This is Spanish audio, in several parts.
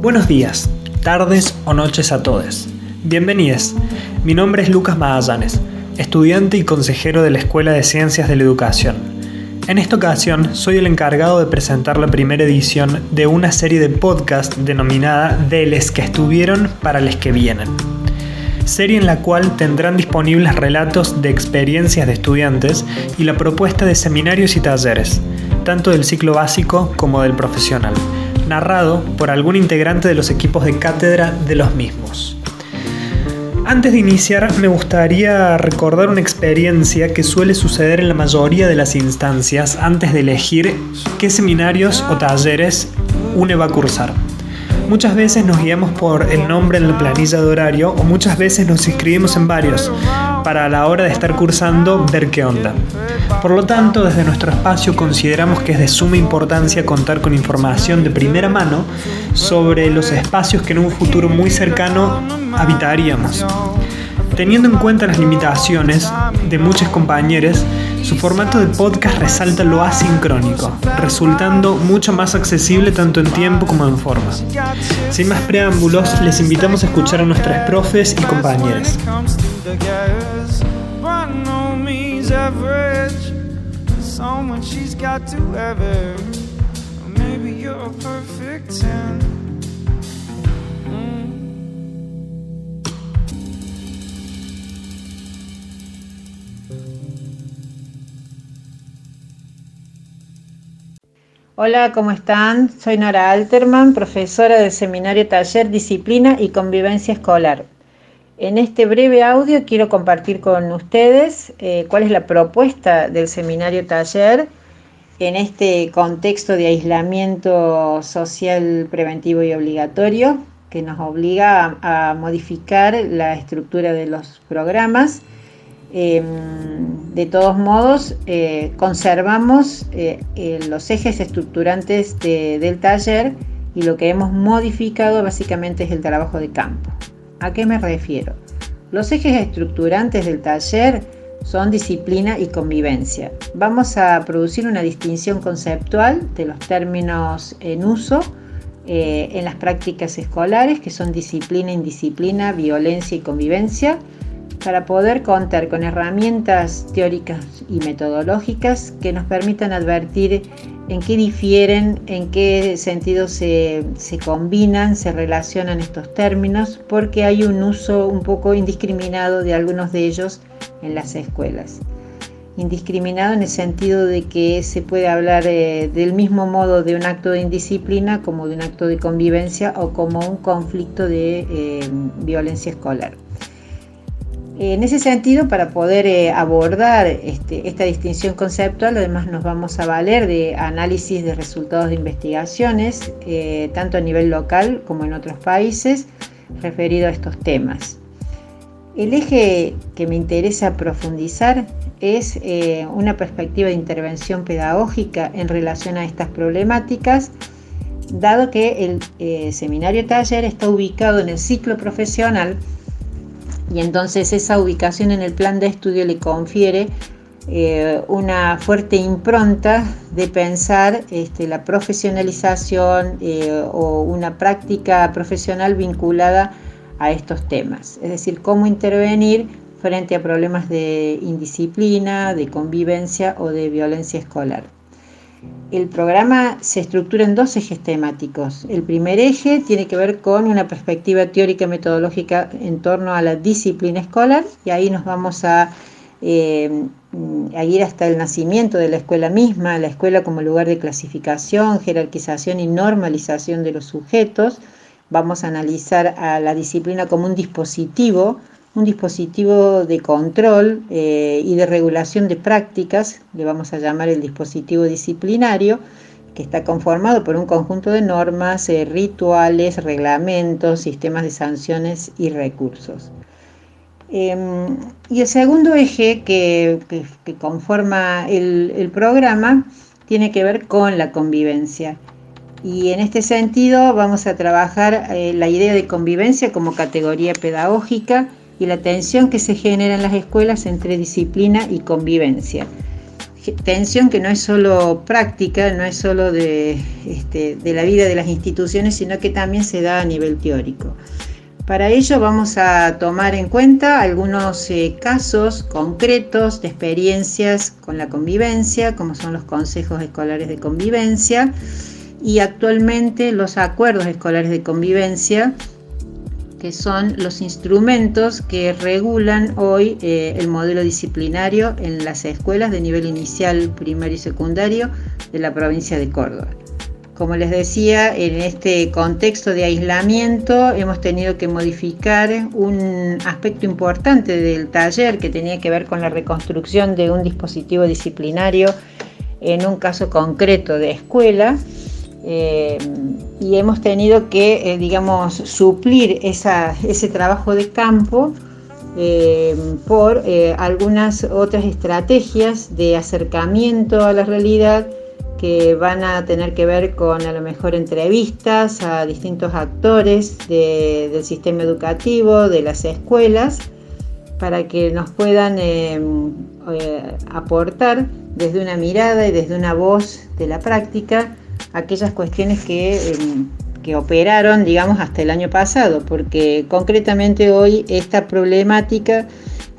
Buenos días, tardes o noches a todos. Bienvenidos. Mi nombre es Lucas Magallanes, estudiante y consejero de la Escuela de Ciencias de la Educación. En esta ocasión soy el encargado de presentar la primera edición de una serie de podcast denominada De les que estuvieron para les que vienen. Serie en la cual tendrán disponibles relatos de experiencias de estudiantes y la propuesta de seminarios y talleres, tanto del ciclo básico como del profesional narrado por algún integrante de los equipos de cátedra de los mismos. Antes de iniciar, me gustaría recordar una experiencia que suele suceder en la mayoría de las instancias antes de elegir qué seminarios o talleres uno va a cursar. Muchas veces nos guiamos por el nombre en la planilla de horario o muchas veces nos inscribimos en varios para a la hora de estar cursando ver qué onda. Por lo tanto, desde nuestro espacio consideramos que es de suma importancia contar con información de primera mano sobre los espacios que en un futuro muy cercano habitaríamos. Teniendo en cuenta las limitaciones de muchos compañeros, su formato de podcast resalta lo asincrónico, resultando mucho más accesible tanto en tiempo como en forma. Sin más preámbulos, les invitamos a escuchar a nuestras profes y compañeros. Hola, ¿cómo están? Soy Nora Alterman, profesora del Seminario Taller Disciplina y Convivencia Escolar. En este breve audio quiero compartir con ustedes eh, cuál es la propuesta del Seminario Taller en este contexto de aislamiento social preventivo y obligatorio que nos obliga a modificar la estructura de los programas Em, de todos modos, eh, conservamos eh, eh, los ejes estructurantes del taller y lo que hemos modificado básicamente es el trabajo de campo. ¿A qué me refiero? Los ejes estructurantes del taller son disciplina y convivencia. Vamos a producir una distinción conceptual de los términos en uso en las prácticas escolares, que son disciplina, indisciplina, violencia y convivencia para poder contar con herramientas teóricas y metodológicas que nos permitan advertir en qué difieren, en qué sentido se, combinan, se relacionan estos términos, porque hay un uso un poco indiscriminado de algunos de ellos en las escuelas. Indiscriminado en el sentido de que se puede hablar eh, del mismo modo de un acto de indisciplina como de un acto de convivencia o como un conflicto de eh, violencia escolar. En ese sentido, para poder eh, abordar este, esta distinción conceptual, además nos vamos a valer de análisis de resultados de investigaciones, eh, tanto a nivel local como en otros países, referido a estos temas. El eje que me interesa profundizar es eh, una perspectiva de intervención pedagógica en relación a estas problemáticas, dado que el seminario taller está ubicado en el ciclo profesional y entonces esa ubicación en el plan de estudio le confiere eh, una fuerte impronta de pensar este, la profesionalización eh, o una práctica profesional vinculada a estos temas, es decir, cómo intervenir frente a problemas de indisciplina, de convivencia o de violencia escolar. El programa se estructura en dos ejes temáticos. El primer eje tiene que ver con una perspectiva teórica y metodológica en torno a la disciplina escolar y ahí nos vamos a, eh, ir hasta el nacimiento de la escuela misma, la escuela como lugar de clasificación, jerarquización y normalización de los sujetos. Vamos a analizar a la disciplina como un dispositivo un dispositivo de control eh, y de regulación de prácticas, le vamos a llamar el dispositivo disciplinario, que está conformado por un conjunto de normas, eh, rituales, reglamentos, sistemas de sanciones y recursos. Em, y el segundo eje que, conforma el, programa tiene que ver con la convivencia. Y en este sentido vamos a trabajar eh, la idea de convivencia como categoría pedagógica y la tensión que se genera en las escuelas entre disciplina y convivencia. tensión que no es solo práctica, no es solo de, este, de la vida de las instituciones, sino que también se da a nivel teórico. Para ello vamos a tomar en cuenta algunos eh, casos concretos de experiencias con la convivencia, como son los consejos escolares de convivencia y actualmente los acuerdos escolares de convivencia, que son los instrumentos que regulan hoy eh, el modelo disciplinario en las escuelas de nivel inicial, primario y secundario de la provincia de Córdoba. Como les decía, en este contexto de aislamiento hemos tenido que modificar un aspecto importante del taller que tenía que ver con la reconstrucción de un dispositivo disciplinario en un caso concreto de escuela. Eh, y hemos tenido que, eh, digamos, suplir ese trabajo de campo eh, por algunas otras estrategias de acercamiento a la realidad que van a tener que ver con a lo mejor entrevistas a distintos actores del sistema educativo, de las escuelas, para que nos puedan aportar desde una mirada y desde una voz de la práctica aquellas cuestiones que, em, que operaron, digamos, hasta el año pasado, porque concretamente hoy esta problemática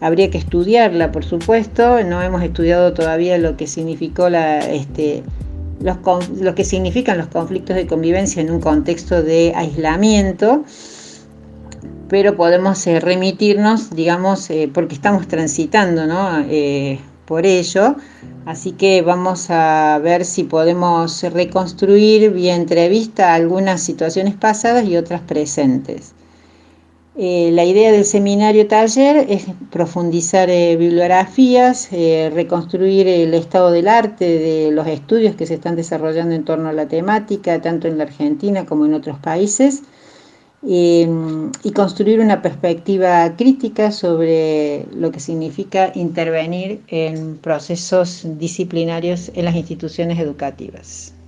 habría que estudiarla, por supuesto, no hemos estudiado todavía lo que significó la, este, lo que significan los conflictos de convivencia en un contexto de aislamiento, pero podemos eh, remitirnos, digamos, eh, porque estamos transitando eh, por ello, así que vamos a ver si podemos reconstruir vía entrevista algunas situaciones pasadas y otras presentes. Eh, la idea del seminario taller es profundizar eh, bibliografías, eh, reconstruir el estado del arte de los estudios que se están desarrollando en torno a la temática, tanto en la Argentina como en otros países, em, y construir una perspectiva crítica sobre lo que significa intervenir en procesos disciplinarios en las instituciones educativas.